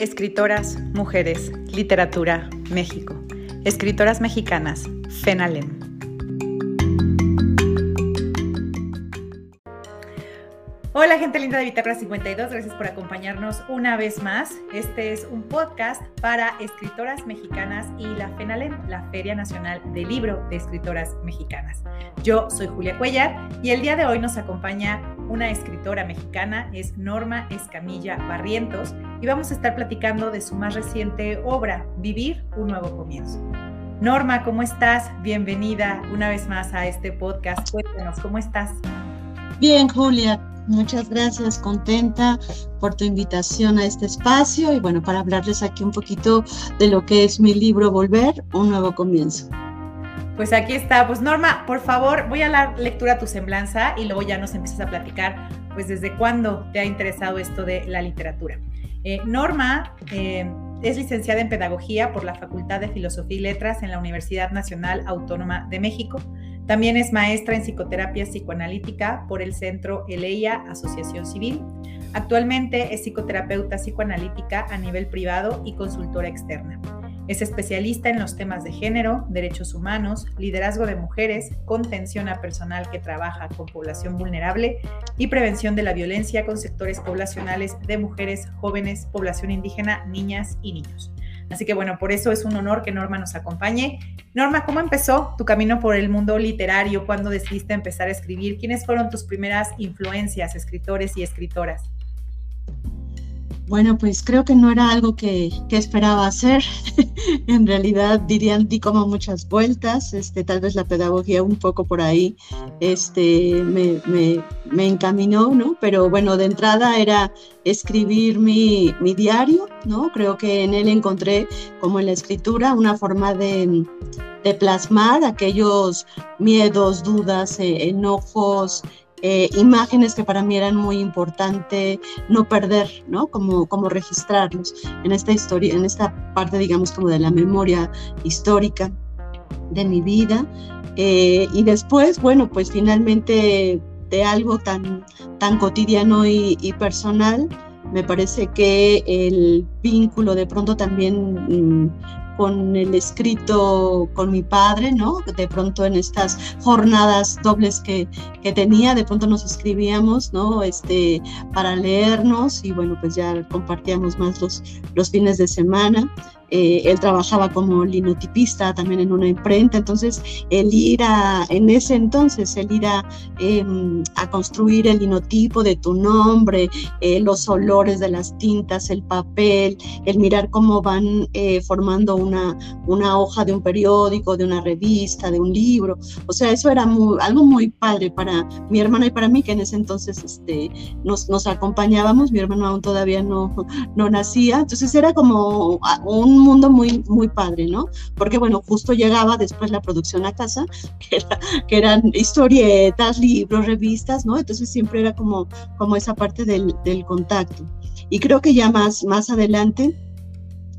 Escritoras, mujeres, literatura, México. Escritoras mexicanas, FENALEM. Hola gente linda de Bitácora 52, gracias por acompañarnos una vez más. Este es un podcast para escritoras mexicanas y la FENALEM, la Feria Nacional del Libro de Escritoras Mexicanas. Yo soy Julia Cuellar y el día de hoy nos acompaña una escritora mexicana, es Norma Escamilla Barrientos, y vamos a estar platicando de su más reciente obra, Vivir un nuevo comienzo. Norma, ¿cómo estás? Bienvenida una vez más a este podcast. Cuéntanos, ¿cómo estás? Bien, Julia, muchas gracias, contenta por tu invitación a este espacio y bueno, para hablarles aquí un poquito de lo que es mi libro Volver, un nuevo comienzo. Pues aquí está. Pues Norma, por favor, voy a dar lectura tu semblanza y luego ya nos empiezas a platicar, pues desde cuándo te ha interesado esto de la literatura. Eh, Norma eh, es licenciada en Pedagogía por la Facultad de Filosofía y Letras en la Universidad Nacional Autónoma de México. También es maestra en psicoterapia psicoanalítica por el Centro Eleia Asociación Civil. Actualmente es psicoterapeuta psicoanalítica a nivel privado y consultora externa. Es especialista en los temas de género, derechos humanos, liderazgo de mujeres, contención a personal que trabaja con población vulnerable y prevención de la violencia con sectores poblacionales de mujeres, jóvenes, población indígena, niñas y niños. Así que bueno, por eso es un honor que Norma nos acompañe. Norma, ¿cómo empezó tu camino por el mundo literario? ¿Cuándo decidiste empezar a escribir? ¿Quiénes fueron tus primeras influencias, escritores y escritoras? Bueno, pues creo que no era algo que, esperaba hacer. en realidad dirían di como muchas vueltas. Este, tal vez la pedagogía un poco por ahí este, me, encaminó, ¿no? Pero bueno, de entrada era escribir mi, diario, ¿no? Creo que en él encontré, como en la escritura, una forma de, de plasmar aquellos miedos, dudas, eh, enojos, eh, imágenes que para mí eran muy importante no perder, ¿no? Como, como registrarlos en esta historia, en esta parte, digamos, como de la memoria histórica de mi vida. Eh, y después, bueno, pues finalmente de algo tan, tan cotidiano y, y personal, me parece que el vínculo de pronto también mm, con el escrito con mi padre, ¿no? De pronto en estas jornadas dobles que, que tenía, de pronto nos escribíamos, ¿no? Este, para leernos y bueno, pues ya compartíamos más los, los fines de semana. Eh, él trabajaba como linotipista también en una imprenta, entonces el ir a, en ese entonces, el ir a, em, a construir el linotipo de tu nombre, eh, los olores de las tintas, el papel, el mirar cómo van eh, formando una, una hoja de un periódico, de una revista, de un libro, o sea, eso era algo muy padre para mi hermana y para mí, que en ese entonces este, nos, nos acompañábamos, mi hermano aún todavía no, no nacía, entonces era como un mundo muy, muy padre, ¿no? Porque, bueno, justo llegaba después la producción a casa, que, que eran historietas, libros, revistas, ¿no? Entonces siempre era como, como esa parte del, del contacto. Y creo que ya más, más adelante,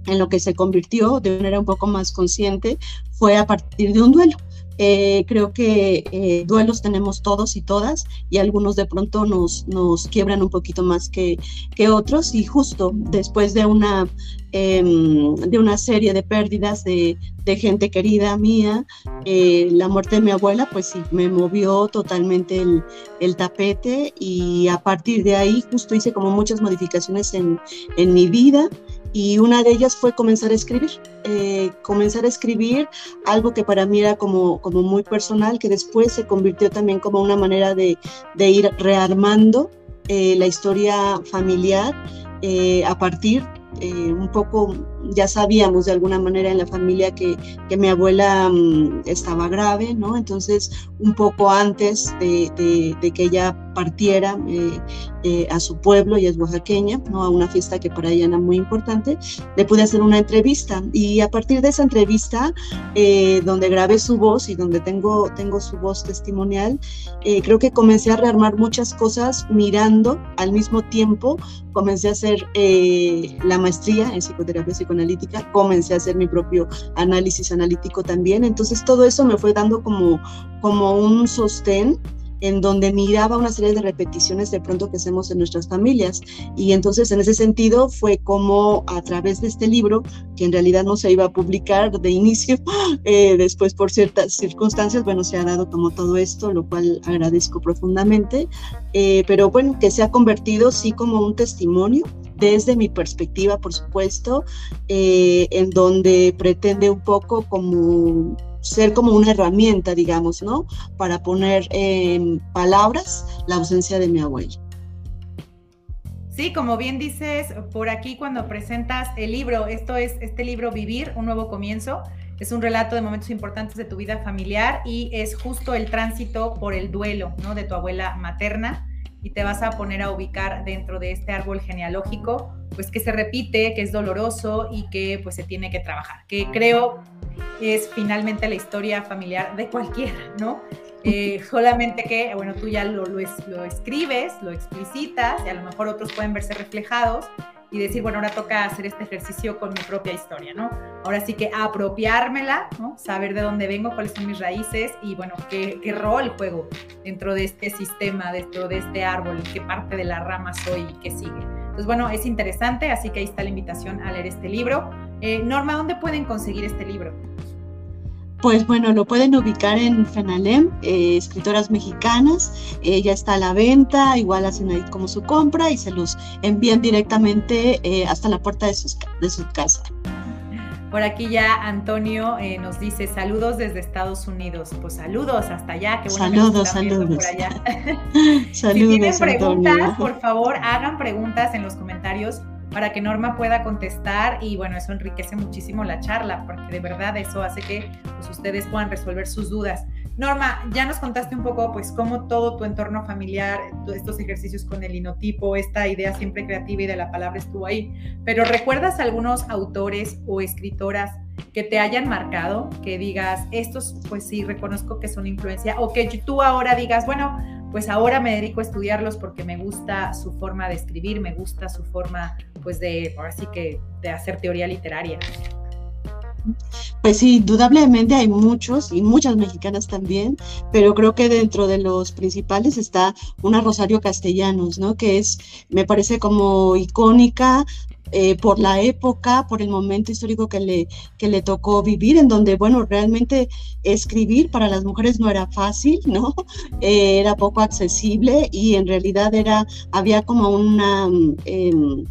en lo que se convirtió de manera un poco más consciente, fue a partir de un duelo. Eh, creo que eh, duelos tenemos todos y todas y algunos de pronto nos, nos quiebran un poquito más que, que otros. Y justo después de una, em, de una serie de pérdidas de, de gente querida mía, eh, la muerte de mi abuela pues sí, me movió totalmente el, el, tapete. Y a partir de ahí justo hice como muchas modificaciones en, en mi vida y una de ellas fue comenzar a escribir, eh, comenzar a escribir algo que para mí era como, como muy personal, que después se convirtió también como una manera de, de ir rearmando eh, la historia familiar eh, a partir un poco ya sabíamos de alguna manera en la familia que, que mi abuela um, estaba grave, ¿no? Entonces, un poco antes de, de, de que ella partiera eh, eh, a su pueblo, y es oaxaqueña, ¿no? a una fiesta que para ella era muy importante, le pude hacer una entrevista y a partir de esa entrevista, eh, donde grabé su voz y donde tengo, tengo su voz testimonial, eh, creo que comencé a rearmar muchas cosas mirando al mismo tiempo, comencé a hacer eh, la maestría en psicoterapia psicoanalítica, comencé a hacer mi propio análisis analítico también, entonces todo eso me fue dando como, como un sostén en donde miraba una serie de repeticiones de pronto que hacemos en nuestras familias. Y entonces en ese sentido fue como a través de este libro, que en realidad no se iba a publicar de inicio, eh, después por ciertas circunstancias, bueno, se ha dado como todo esto, lo cual agradezco profundamente, eh, pero bueno, que se ha convertido sí como un testimonio desde mi perspectiva, por supuesto, eh, en donde pretende un poco como ser como una herramienta, digamos, ¿no? Para poner en palabras la ausencia de mi abuelo. Sí, como bien dices por aquí cuando presentas el libro, esto es este libro Vivir, un nuevo comienzo, es un relato de momentos importantes de tu vida familiar y es justo el tránsito por el duelo, ¿no? De tu abuela materna y te vas a poner a ubicar dentro de este árbol genealógico, pues que se repite, que es doloroso y que pues se tiene que trabajar, que creo es finalmente la historia familiar de cualquiera, ¿no? Eh, solamente que, bueno, tú ya lo, escribes, lo explicitas y a lo mejor otros pueden verse reflejados y decir, bueno, ahora toca hacer este ejercicio con mi propia historia, ¿no? Ahora sí que apropiármela, ¿no? Saber de dónde vengo, cuáles son mis raíces y, bueno, qué, qué rol juego dentro de este sistema, dentro de este árbol, qué parte de la rama soy y qué sigue. Entonces, bueno, es interesante, así que ahí está la invitación a leer este libro. Eh, Norma, ¿dónde pueden conseguir este libro? Pues bueno, lo pueden ubicar en Fenalem, eh, escritoras mexicanas, eh, ya está a la venta, igual hacen ahí como su compra y se los envían directamente eh, hasta la puerta de, sus, de su casa. Por aquí ya Antonio nos dice saludos desde Estados Unidos. Pues saludos hasta allá. Qué saludos, saludos. Por allá. saludos. si tienen preguntas, por favor, hagan preguntas en los comentarios para que Norma pueda contestar y bueno, eso enriquece muchísimo la charla porque de verdad eso hace que pues, ustedes puedan resolver sus dudas. Norma, ya nos contaste un poco pues cómo todo tu entorno familiar, estos ejercicios con el linotipo, esta idea siempre creativa y de la palabra estuvo ahí, pero ¿recuerdas algunos autores o escritoras que te hayan marcado, que digas, estos pues sí reconozco que son influencia o que tú ahora digas, bueno, pues ahora me dedico a estudiarlos porque me gusta su forma de escribir, me gusta su forma, pues de, ahora sí que, de hacer teoría literaria. Pues sí, indudablemente hay muchos y muchas mexicanas también, pero creo que dentro de los principales está una Rosario Castellanos, ¿no? Que es, me parece como icónica eh, por la época, por el momento histórico que le, que le tocó vivir, en donde, bueno, realmente escribir para las mujeres no era fácil, ¿no? Eh, era poco accesible y en realidad era, había como una, em,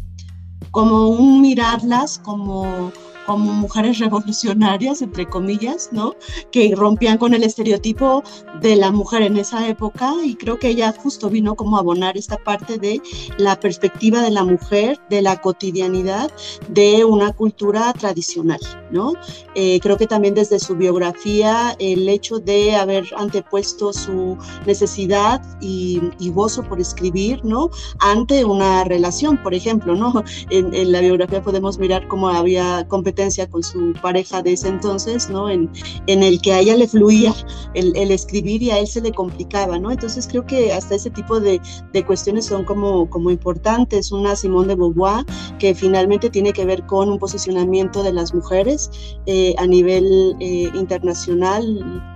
como un mirarlas como como mujeres revolucionarias, entre comillas, ¿no? Que rompían con el estereotipo de la mujer en esa época y creo que ella justo vino como a abonar esta parte de la perspectiva de la mujer, de la cotidianidad de una cultura tradicional, ¿no? Eh, creo que también desde su biografía el hecho de haber antepuesto su necesidad y, gozo por escribir, ¿no? Ante una relación, por ejemplo, ¿no? En, en la biografía podemos mirar cómo había competencia con su pareja de ese entonces, ¿no? En, en el que a ella le fluía el, el, escribir y a él se le complicaba, ¿no? Entonces creo que hasta ese tipo de, de cuestiones son como, como importantes. Una Simone de Beauvoir que finalmente tiene que ver con un posicionamiento de las mujeres eh, a nivel eh, internacional,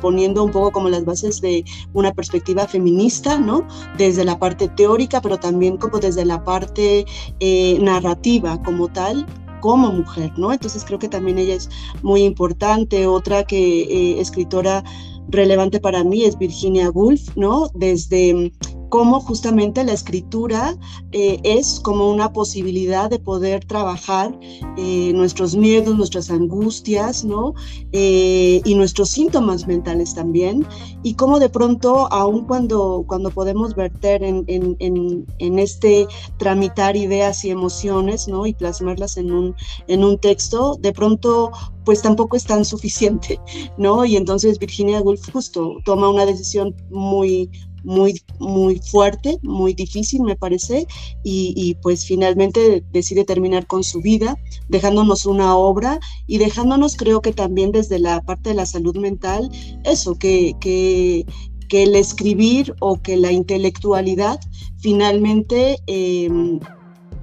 poniendo un poco como las bases de una perspectiva feminista, ¿no? Desde la parte teórica, pero también como desde la parte eh, narrativa como tal, como mujer, ¿no? Entonces creo que también ella es muy importante. Otra que eh, escritora relevante para mí es Virginia Woolf, ¿no? Desde cómo justamente la escritura eh, es como una posibilidad de poder trabajar eh, nuestros miedos, nuestras angustias, ¿no? Eh, y nuestros síntomas mentales también, y cómo de pronto, aun cuando, cuando podemos verter en, en, en, este tramitar ideas y emociones, ¿no? Y plasmarlas en un, en un texto, de pronto pues tampoco es tan suficiente, ¿no? Y entonces Virginia Woolf justo toma una decisión muy, muy, muy fuerte, muy difícil, me parece, y, pues finalmente decide terminar con su vida, dejándonos una obra y dejándonos, creo que también desde la parte de la salud mental, eso, que, que, que el escribir o que la intelectualidad finalmente em,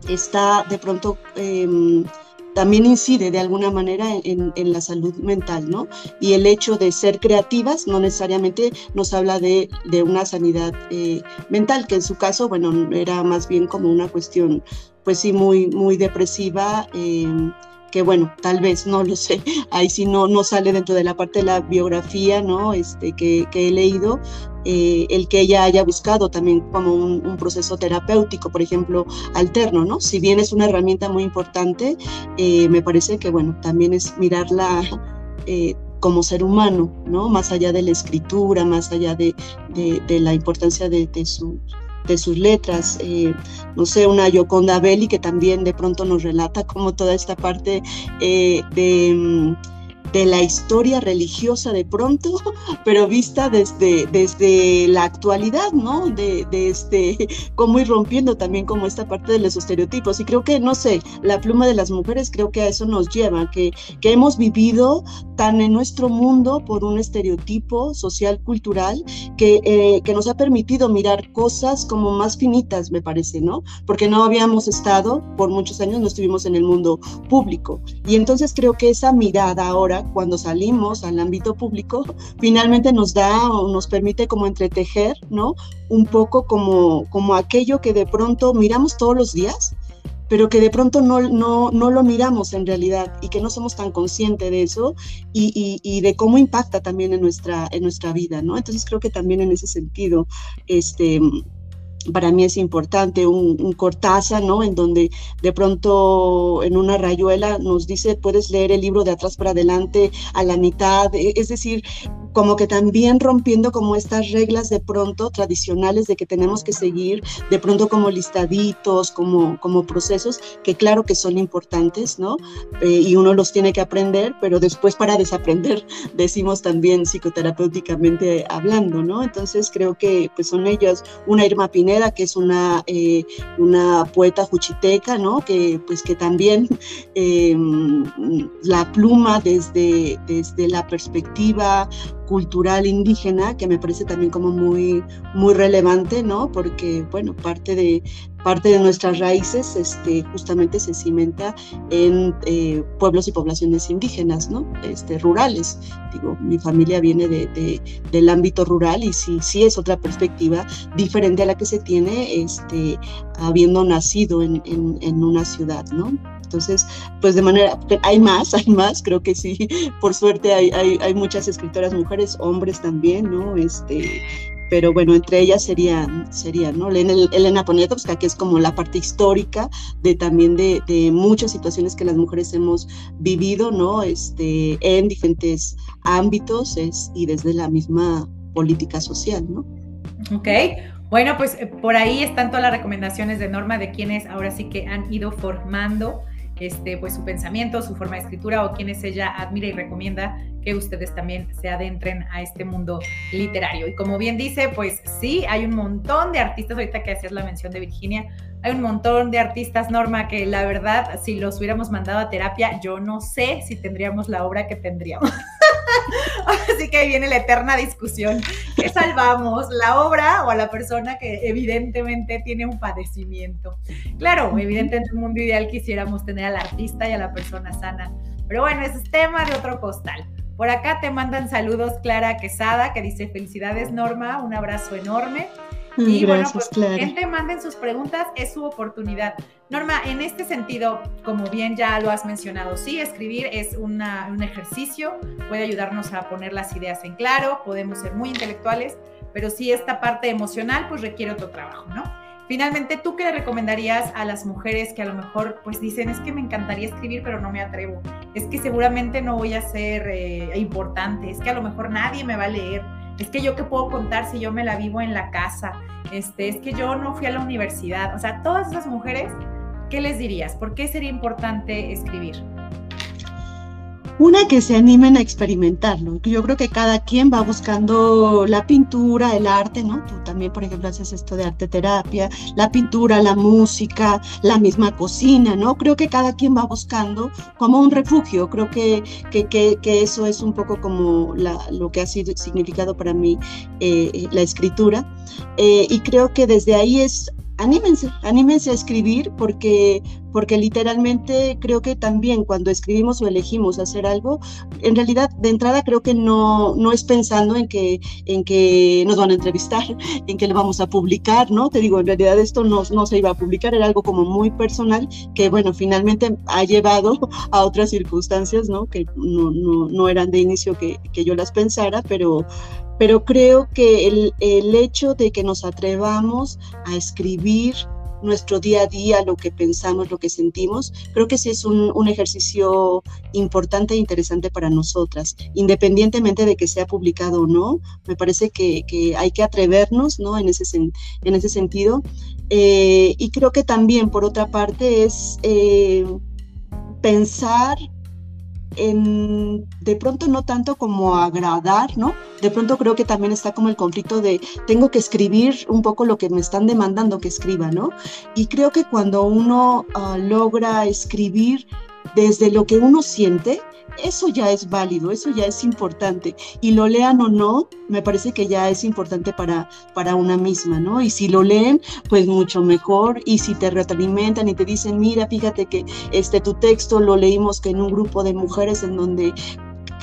está de pronto... Em, también incide de alguna manera en, la salud mental, ¿no? Y el hecho de ser creativas no necesariamente nos habla de, una sanidad eh, mental, que en su caso, bueno, era más bien como una cuestión, pues sí, muy, muy depresiva. Eh, que bueno, tal vez, no lo sé, ahí sí no, no sale dentro de la parte de la biografía, ¿no? Este, que he leído, eh, el que ella haya buscado también como un, proceso terapéutico, por ejemplo, alterno, ¿no? Si bien es una herramienta muy importante, eh, me parece que, bueno, también es mirarla eh, como ser humano, ¿no? Más allá de la escritura, más allá de, la importancia de, de su de sus letras, no sé, una Yoconda Belli que también de pronto nos relata como toda esta parte de mm, de la historia religiosa de pronto, pero vista desde, desde la actualidad, ¿no? De, de, este, cómo ir rompiendo también como esta parte de los estereotipos. Y creo que, no sé, la pluma de las mujeres creo que a eso nos lleva, que, que hemos vivido tan en nuestro mundo por un estereotipo social, cultural, que, eh, que nos ha permitido mirar cosas como más finitas, me parece, ¿no? Porque no habíamos estado, por muchos años no estuvimos en el mundo público. Y entonces creo que esa mirada ahora cuando salimos al ámbito público, finalmente nos da o nos permite como entretejer, ¿no? Un poco como, como aquello que de pronto miramos todos los días, pero que de pronto no, no, no lo miramos en realidad y que no somos tan conscientes de eso y, y, y, de cómo impacta también en nuestra, en nuestra vida, ¿no? Entonces creo que también en ese sentido, este para mí es importante, un, un, Cortázar, ¿no? En donde de pronto en una rayuela nos dice, puedes leer el libro de atrás para adelante a la mitad, e, es decir, como que también rompiendo como estas reglas de pronto tradicionales de que tenemos que seguir, de pronto como listaditos, como, como procesos, que claro que son importantes, ¿no? Eh, y uno los tiene que aprender, pero después para desaprender, decimos también psicoterapéuticamente hablando, ¿no? Entonces creo que pues son ellas, una Irma Pineda, que es una, eh, una poeta juchiteca, ¿no? Que pues que también eh, la pluma desde, desde la perspectiva cultural indígena que me parece también como muy, muy relevante, ¿no? Porque, bueno, parte de, parte de nuestras raíces este, justamente se cimenta en eh, pueblos y poblaciones indígenas, ¿no? Este, rurales. Digo, mi familia viene de, del ámbito rural y sí, sí es otra perspectiva diferente a la que se tiene este, habiendo nacido en, en una ciudad, ¿no? Entonces, pues de manera, hay más, hay más, creo que sí, por suerte hay, hay, hay muchas escritoras mujeres, hombres también, ¿no? Este, pero bueno, entre ellas sería, sería ¿no? Elena Poniatowska, que es como la parte histórica de también de, de, muchas situaciones que las mujeres hemos vivido, ¿no? Este, en diferentes ámbitos es, y desde la misma política social, ¿no? Ok, bueno, pues eh, por ahí están todas las recomendaciones de Norma de quienes ahora sí que han ido formando este, pues su pensamiento, su forma de escritura o quienes ella admira y recomienda que ustedes también se adentren a este mundo literario. Y como bien dice, pues sí, hay un montón de artistas, ahorita que hacías la mención de Virginia, hay un montón de artistas, Norma, que la verdad, si los hubiéramos mandado a terapia, yo no sé si tendríamos la obra que tendríamos. Así que ahí viene la eterna discusión. ¿Qué salvamos? ¿La obra o a la persona que evidentemente tiene un padecimiento? Claro, evidentemente en un mundo ideal quisiéramos tener al artista y a la persona sana. Pero bueno, ese es tema de otro costal. Por acá te mandan saludos Clara Quesada, que dice felicidades Norma, un abrazo enorme. Mm, y bueno, pues gente manden sus preguntas, es su oportunidad. Norma, en este sentido, como bien ya lo has mencionado, sí, escribir es un ejercicio, puede ayudarnos a poner las ideas en claro, podemos ser muy intelectuales, pero sí esta parte emocional pues requiere otro trabajo, ¿no? Finalmente, ¿tú qué le recomendarías a las mujeres que a lo mejor pues dicen, es que me encantaría escribir, pero no me atrevo? Es que seguramente no voy a ser eh, importante, es que a lo mejor nadie me va a leer, es que yo qué puedo contar si yo me la vivo en la casa, este, es que yo no fui a la universidad, o sea, todas esas mujeres, ¿qué les dirías? ¿Por qué sería importante escribir? Una que se animen a experimentarlo. Yo creo que cada quien va buscando la pintura, el arte, ¿no? Tú también, por ejemplo, haces esto de arte terapia, la pintura, la música, la misma cocina, ¿no? Creo que cada quien va buscando como un refugio. Creo que, que, que, eso es un poco como lo que ha sido significado para mí eh, la escritura. Eh, y creo que desde ahí es anímense, anímense a escribir porque, porque literalmente creo que también cuando escribimos o elegimos hacer algo, en realidad de entrada creo que no, no es pensando en que, en que nos van a entrevistar, en que lo vamos a publicar, ¿no? Te digo, en realidad esto no, no se iba a publicar, era algo como muy personal que, bueno, finalmente ha llevado a otras circunstancias, ¿no? Que no, no, no eran de inicio que, que yo las pensara, pero pero creo que el, el, hecho de que nos atrevamos a escribir nuestro día a día, lo que pensamos, lo que sentimos, creo que sí es un, un ejercicio importante e interesante para nosotras, independientemente de que sea publicado o no, me parece que, que hay que atrevernos ¿no? en, ese, en ese sentido. Eh, y creo que también, por otra parte, es eh, pensar en, de pronto no tanto como agradar, ¿no? De pronto creo que también está como el conflicto de tengo que escribir un poco lo que me están demandando que escriba, ¿no? Y creo que cuando uno uh, logra escribir desde lo que uno siente, eso ya es válido, eso ya es importante. Y lo lean o no, me parece que ya es importante para, para una misma, ¿no? Y si lo leen, pues mucho mejor. Y si te retroalimentan y te dicen, mira, fíjate que este, tu texto lo leímos que en un grupo de mujeres en donde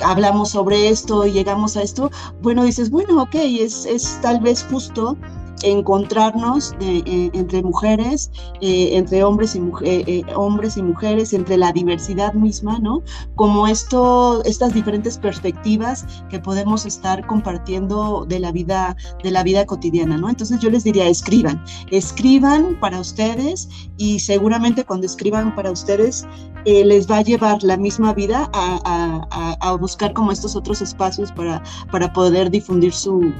hablamos sobre esto y llegamos a esto, bueno, dices, bueno, ok, es, es tal vez justo encontrarnos eh, entre mujeres, eh, entre hombres y, eh, hombres y mujeres, entre la diversidad misma, ¿no? Como esto, estas diferentes perspectivas que podemos estar compartiendo de la vida, de la vida cotidiana, ¿no? Entonces yo les diría, escriban, escriban para ustedes y seguramente cuando escriban para ustedes les va a llevar la misma vida a, a, buscar como estos otros espacios para, para poder difundir su,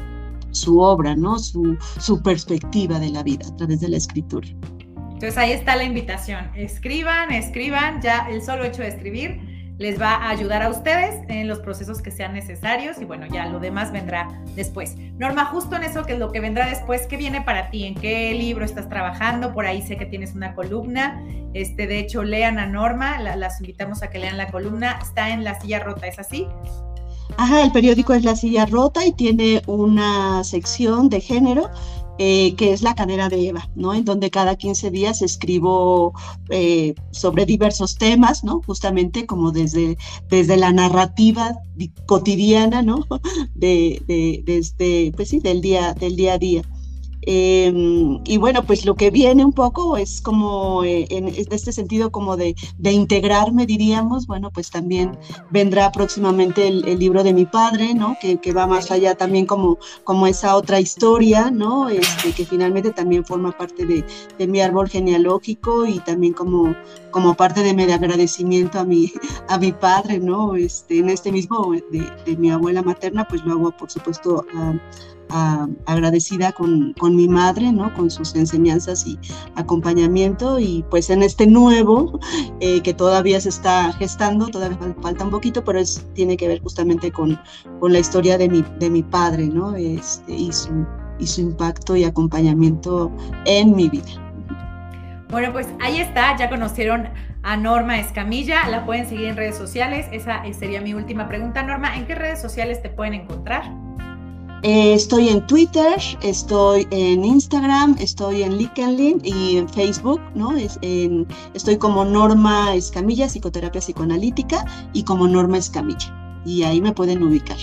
su obra, ¿no? Su, su perspectiva de la vida a través de la escritura. Entonces ahí está la invitación. Escriban, escriban, ya el solo hecho de escribir les va a ayudar a ustedes en los procesos que sean necesarios y bueno, ya lo demás vendrá después. Norma, justo en eso que es lo que vendrá después, ¿qué viene para ti? ¿En qué libro estás trabajando? Por ahí sé que tienes una columna. Este, de hecho, lean a Norma, las invitamos a que lean la columna. Está en La Silla Rota, ¿es así? Ajá, el periódico es La Silla Rota y tiene una sección de género eh, que es la cadera de Eva, ¿no? En donde cada 15 días escribo eh, sobre diversos temas, ¿no? Justamente como desde, desde la narrativa cotidiana, ¿no? De, de, desde, pues sí, del día, del día a día. Em, y bueno, pues lo que viene un poco es como eh, en, este sentido como de, de, integrarme, diríamos, bueno, pues también vendrá próximamente el, libro de mi padre, ¿no? Que, que, va más allá también como, como esa otra historia, ¿no? Este, que finalmente también forma parte de, de mi árbol genealógico y también como, como parte de mi agradecimiento a mi, a mi padre, ¿no? Este, en este mismo de, de mi abuela materna, pues lo hago por supuesto a agradecida con, con, mi madre, ¿no? Con sus enseñanzas y acompañamiento y pues en este nuevo eh, que todavía se está gestando, todavía falta un poquito, pero es, tiene que ver justamente con, con la historia de mi, de mi padre, ¿no? Este, y, su, y su impacto y acompañamiento en mi vida. Bueno, pues ahí está, ya conocieron a Norma Escamilla, la pueden seguir en redes sociales, esa sería mi última pregunta. Norma, ¿en qué redes sociales te pueden encontrar? Eh, estoy en Twitter, estoy en Instagram, estoy en LinkedIn y en Facebook, ¿no? Es en, estoy como Norma Escamilla, psicoterapia psicoanalítica, y como Norma Escamilla. Y ahí me pueden ubicar.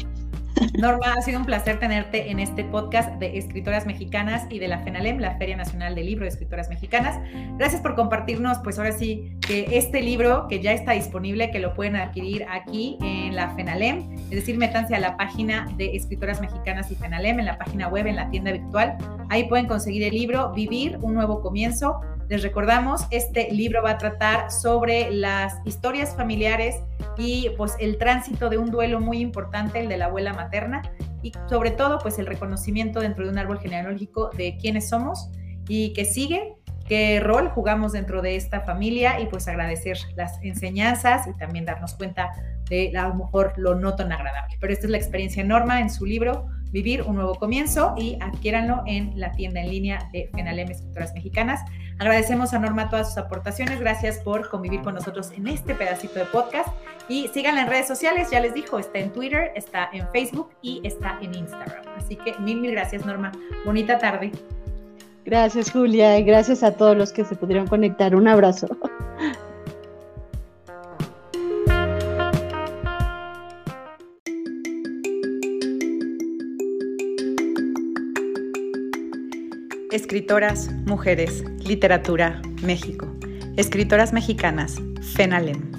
Norma, ha sido un placer tenerte en este podcast de escritoras mexicanas y de la FENALEM, la Feria Nacional del Libro de Escritoras Mexicanas. Gracias por compartirnos, pues ahora sí, que este libro que ya está disponible, que lo pueden adquirir aquí en la FENALEM, es decir, métanse a la página de Escritoras Mexicanas y FENALEM, en la página web, en la tienda virtual. Ahí pueden conseguir el libro Vivir, un nuevo comienzo. Les recordamos, este libro va a tratar sobre las historias familiares y pues el tránsito de un duelo muy importante, el de la abuela materna, y sobre todo pues el reconocimiento dentro de un árbol genealógico de quiénes somos y qué sigue, qué rol jugamos dentro de esta familia y pues agradecer las enseñanzas y también darnos cuenta de a lo mejor lo no tan agradable. Pero esta es la experiencia Norma en su libro Vivir un nuevo comienzo y adquiéranlo en la tienda en línea de Fenalem Escritoras Mexicanas. Agradecemos a Norma todas sus aportaciones. Gracias por convivir con nosotros en este pedacito de podcast. Y síganla en redes sociales, ya les dijo, está en Twitter, está en Facebook y está en Instagram. Así que mil, mil gracias, Norma. Bonita tarde. Gracias, Julia, y gracias a todos los que se pudieron conectar. Un abrazo. Escritoras, mujeres, literatura, México. Escritoras mexicanas, FENALEM.